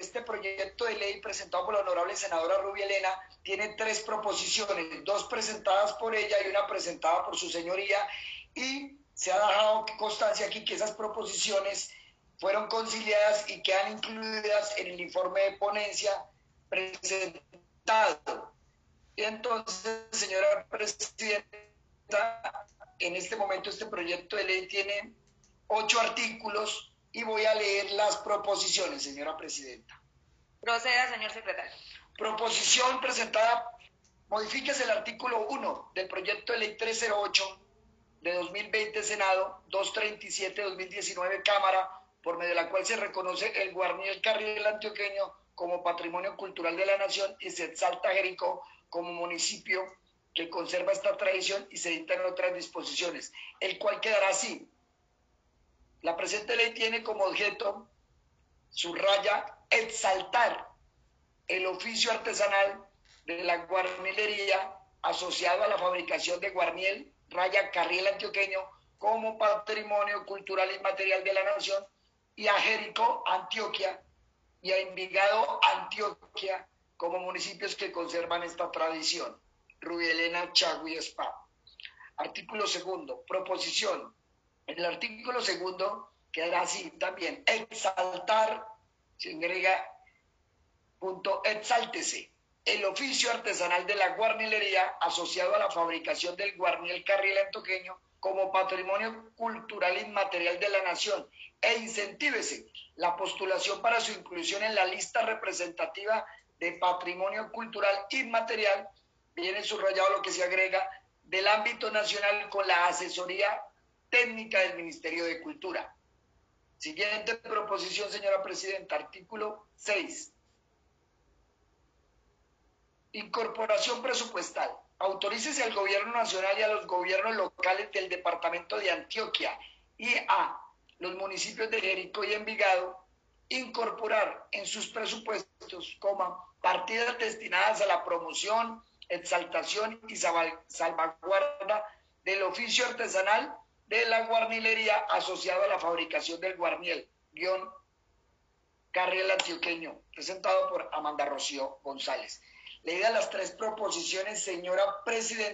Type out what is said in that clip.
este proyecto de ley presentado por la honorable senadora Rubia Elena tiene tres proposiciones, dos presentadas por ella y una presentada por su señoría, y se ha dejado constancia aquí que esas proposiciones fueron conciliadas y quedan incluidas en el informe de ponencia presentado. Entonces, señora presidenta, en este momento este proyecto de ley tiene ocho artículos y voy a leer las proposiciones, señora presidenta. Proceda, señor secretario. Proposición presentada, modifíquese el artículo 1 del proyecto de ley 308 de 2020 Senado, 237-2019 Cámara, por medio de la cual se reconoce el Guarniel Carriel Antioqueño como Patrimonio Cultural de la Nación y se exalta Jericó como municipio que conserva esta tradición y se dictan otras disposiciones, el cual quedará así. La presente ley tiene como objeto, subraya, exaltar el oficio artesanal de la guarnilería asociado a la fabricación de guarniel, raya carriel antioqueño como patrimonio cultural y material de la nación y a Jericó, Antioquia y a Envigado, Antioquia como municipios que conservan esta tradición. Rubielena, Chagui, Spa. Artículo segundo, proposición. En el artículo segundo quedará así también, exaltar, se agrega, punto, exáltese, el oficio artesanal de la guarnilería asociado a la fabricación del guarniel carril antoqueño como patrimonio cultural inmaterial de la nación. E incentívese la postulación para su inclusión en la lista representativa de patrimonio cultural inmaterial. Viene subrayado lo que se agrega del ámbito nacional con la asesoría técnica del Ministerio de Cultura. Siguiente proposición, señora Presidenta, artículo 6. Incorporación presupuestal. Autorícese al Gobierno Nacional y a los gobiernos locales del Departamento de Antioquia y a los municipios de Jericó y Envigado incorporar en sus presupuestos, coma, partidas destinadas a la promoción, exaltación y salvaguarda del oficio artesanal de la guarnilería asociado a la fabricación del guarniel, guion Carriel Antioqueño, presentado por Amanda Rocío González. Leídas las tres proposiciones, señora Presidenta.